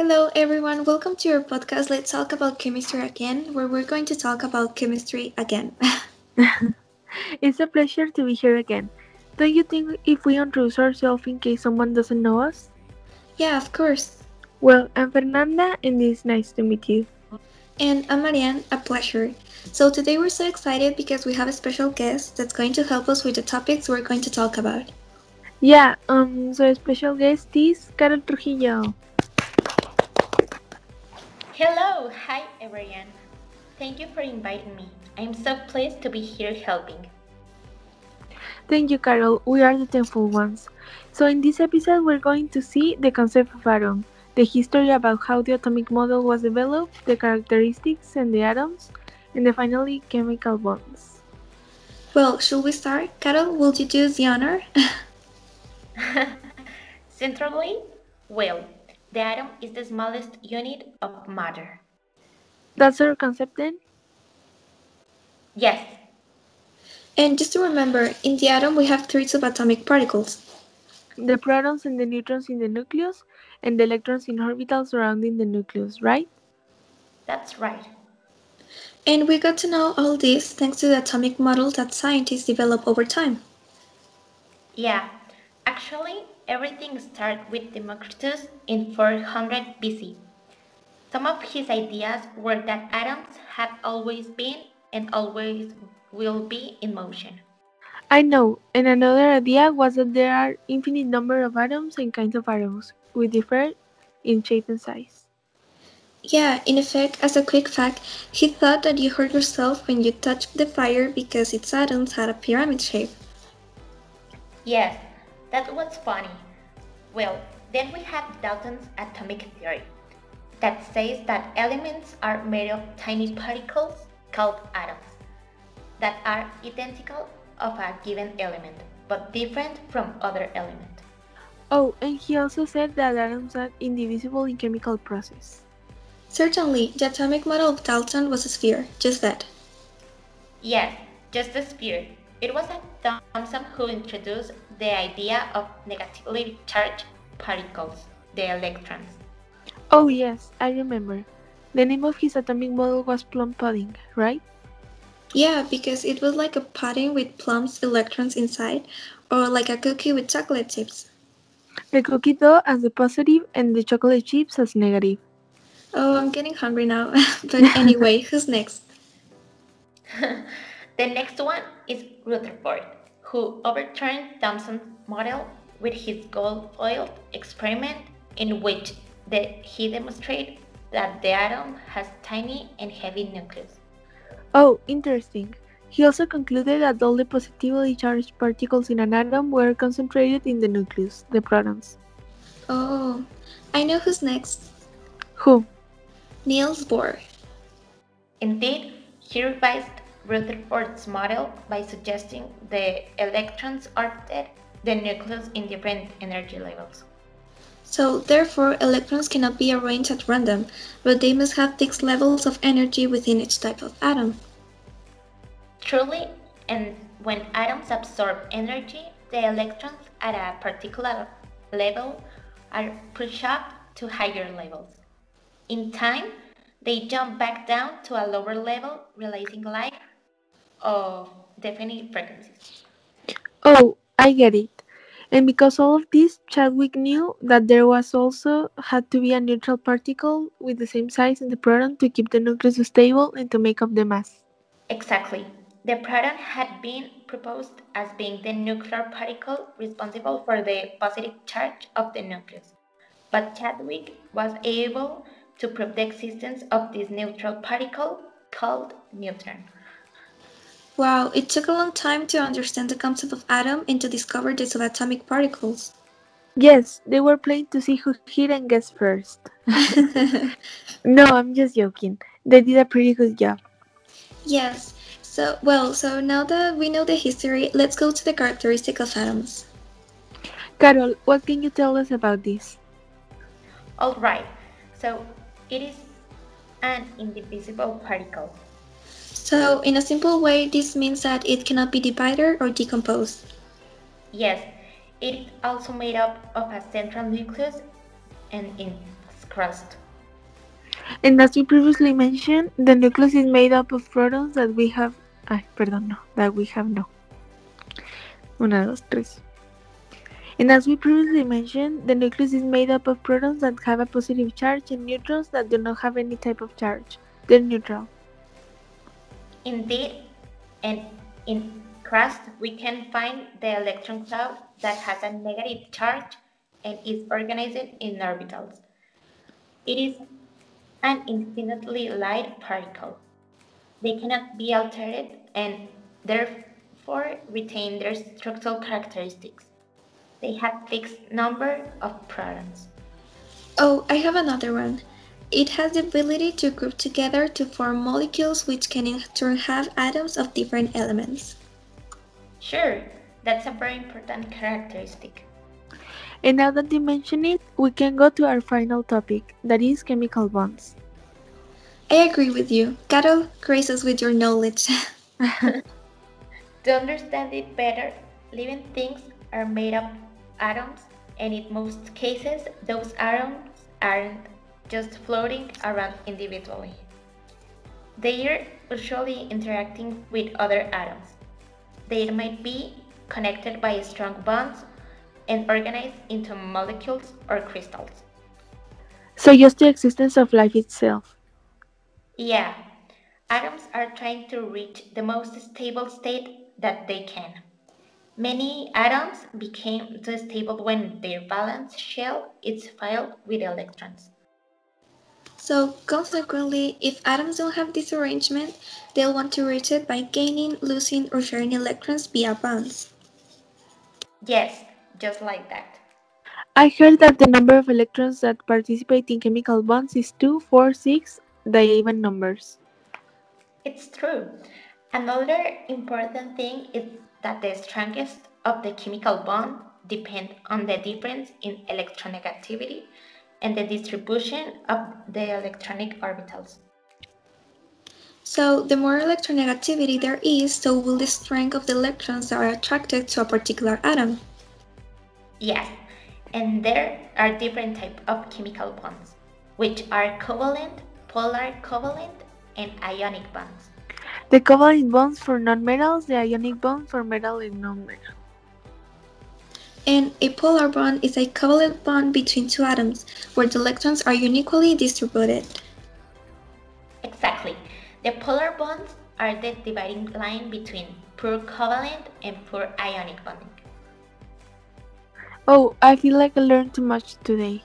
Hello, everyone. Welcome to your podcast. Let's talk about chemistry again, where we're going to talk about chemistry again. it's a pleasure to be here again. Don't you think if we introduce ourselves in case someone doesn't know us? yeah, of course. Well, I'm Fernanda, and it's nice to meet you. And I'm Marianne, a pleasure. So today we're so excited because we have a special guest that's going to help us with the topics we're going to talk about. Yeah, um, so special guest is Carol Trujillo. Hello, hi everyone. Thank you for inviting me. I'm so pleased to be here helping. Thank you, Carol. We are the thankful ones. So, in this episode, we're going to see the concept of atom, the history about how the atomic model was developed, the characteristics and the atoms, and the finally chemical bonds. Well, should we start? Carol, will you do the honor? Centrally, well, the atom is the smallest unit of matter. That's our concept then? Yes, and just to remember, in the atom we have three subatomic particles. The protons and the neutrons in the nucleus, and the electrons in orbitals surrounding the nucleus, right? that's right. And we got to know all this thanks to the atomic model that scientists develop over time. Yeah, actually, everything started with Democritus in 400 BC. Some of his ideas were that atoms have always been and always will be in motion. I know, and another idea was that there are infinite number of atoms and kinds of atoms, which differ in shape and size. Yeah, in effect, as a quick fact, he thought that you hurt yourself when you touched the fire because its atoms had a pyramid shape. Yes, that was funny. Well, then we have Dalton's atomic theory that says that elements are made of tiny particles called atoms that are identical of a given element but different from other element. Oh, and he also said that atoms are indivisible in chemical process. Certainly, the atomic model of Dalton was a sphere, just that. Yes, just a sphere. It was a Thomson who introduced the idea of negatively charged particles, the electrons. Oh yes, I remember. The name of his atomic model was plum pudding, right? Yeah, because it was like a pudding with plums electrons inside, or like a cookie with chocolate chips. The cookie dough as the positive and the chocolate chips as negative. Oh, I'm getting hungry now. but anyway, who's next? the next one is Rutherford, who overturned Thomson's model with his gold foil experiment in which the, he demonstrated that the atom has tiny and heavy nucleus. Oh, interesting. He also concluded that all the positively charged particles in an atom were concentrated in the nucleus, the protons. Oh, I know who's next. Who? Niels Bohr. Indeed, he revised Rutherford's model by suggesting the electrons orbited the nucleus in different energy levels. So, therefore, electrons cannot be arranged at random, but they must have fixed levels of energy within each type of atom. Truly, and when atoms absorb energy, the electrons at a particular level are pushed up to higher levels. In time, they jump back down to a lower level, releasing light Oh, of definite frequencies. Oh, I get it. And because all of this, Chadwick knew that there was also had to be a neutral particle with the same size in the proton to keep the nucleus stable and to make up the mass. Exactly. The proton had been proposed as being the nuclear particle responsible for the positive charge of the nucleus. But Chadwick was able to prove the existence of this neutral particle called neutron. Wow, it took a long time to understand the concept of atom and to discover the subatomic particles. Yes, they were playing to see who hit and guess first. no, I'm just joking. They did a pretty good job. yes, so, well, so now that we know the history, let's go to the characteristic of atoms. Carol, what can you tell us about this? All right, so it is an indivisible particle. So, in a simple way, this means that it cannot be divided or decomposed. Yes, it is also made up of a central nucleus and in crust. And as we previously mentioned, the nucleus is made up of protons that we have. Ay, perdón, no, that we have no. Una, dos, tres. And as we previously mentioned, the nucleus is made up of protons that have a positive charge and neutrons that do not have any type of charge. They're neutral. Indeed, and in crust we can find the electron cloud that has a negative charge and is organized in orbitals. It is an infinitely light particle. They cannot be altered and therefore retain their structural characteristics. They have fixed number of protons. Oh, I have another one. It has the ability to group together to form molecules which can in turn have atoms of different elements. Sure, that's a very important characteristic. And now that you mention it, we can go to our final topic, that is chemical bonds. I agree with you. Carol, grace us with your knowledge. To understand it better, living things are made of atoms, and in most cases, those atoms aren't just floating around individually. They are usually interacting with other atoms. They might be connected by strong bonds and organized into molecules or crystals. So just the existence of life itself. Yeah, atoms are trying to reach the most stable state that they can. Many atoms became so stable when their valence shell is filled with electrons. So, consequently, if atoms don't have this arrangement, they'll want to reach it by gaining, losing, or sharing electrons via bonds. Yes, just like that. I heard that the number of electrons that participate in chemical bonds is 2, 4, 6, the even numbers. It's true. Another important thing is that the strongest of the chemical bond depend on the difference in electronegativity and the distribution of the electronic orbitals. So, the more electronegativity there is, so will the strength of the electrons that are attracted to a particular atom. Yes, and there are different types of chemical bonds, which are covalent, polar covalent, and ionic bonds. The covalent bonds for nonmetals, the ionic bond for metal and nonmetal. And a polar bond is a covalent bond between two atoms, where the electrons are unequally distributed. Exactly. The polar bonds are the dividing line between pure covalent and pure ionic bonding. Oh, I feel like I learned too much today.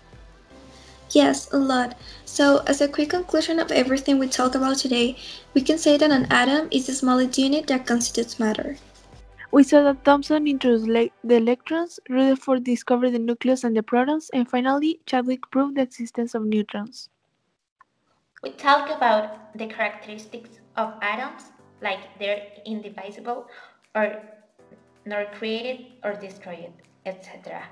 Yes, a lot. So, as a quick conclusion of everything we talked about today, we can say that an atom is the smallest unit that constitutes matter. We saw that Thomson introduced the electrons, Rutherford discovered the nucleus and the protons, and finally, Chadwick proved the existence of neutrons. We talk about the characteristics of atoms, like they're indivisible or nor created or destroyed, etc.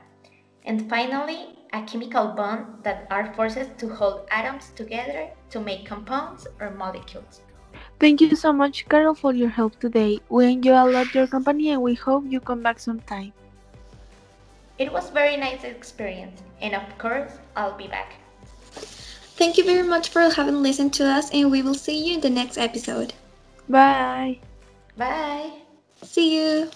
And finally, a chemical bond that are forces to hold atoms together to make compounds or molecules. Thank you so much, Carol, for your help today. We enjoy a lot your company and we hope you come back sometime. It was very nice experience, and of course, I'll be back. Thank you very much for having listened to us, and we will see you in the next episode. Bye! Bye! See you!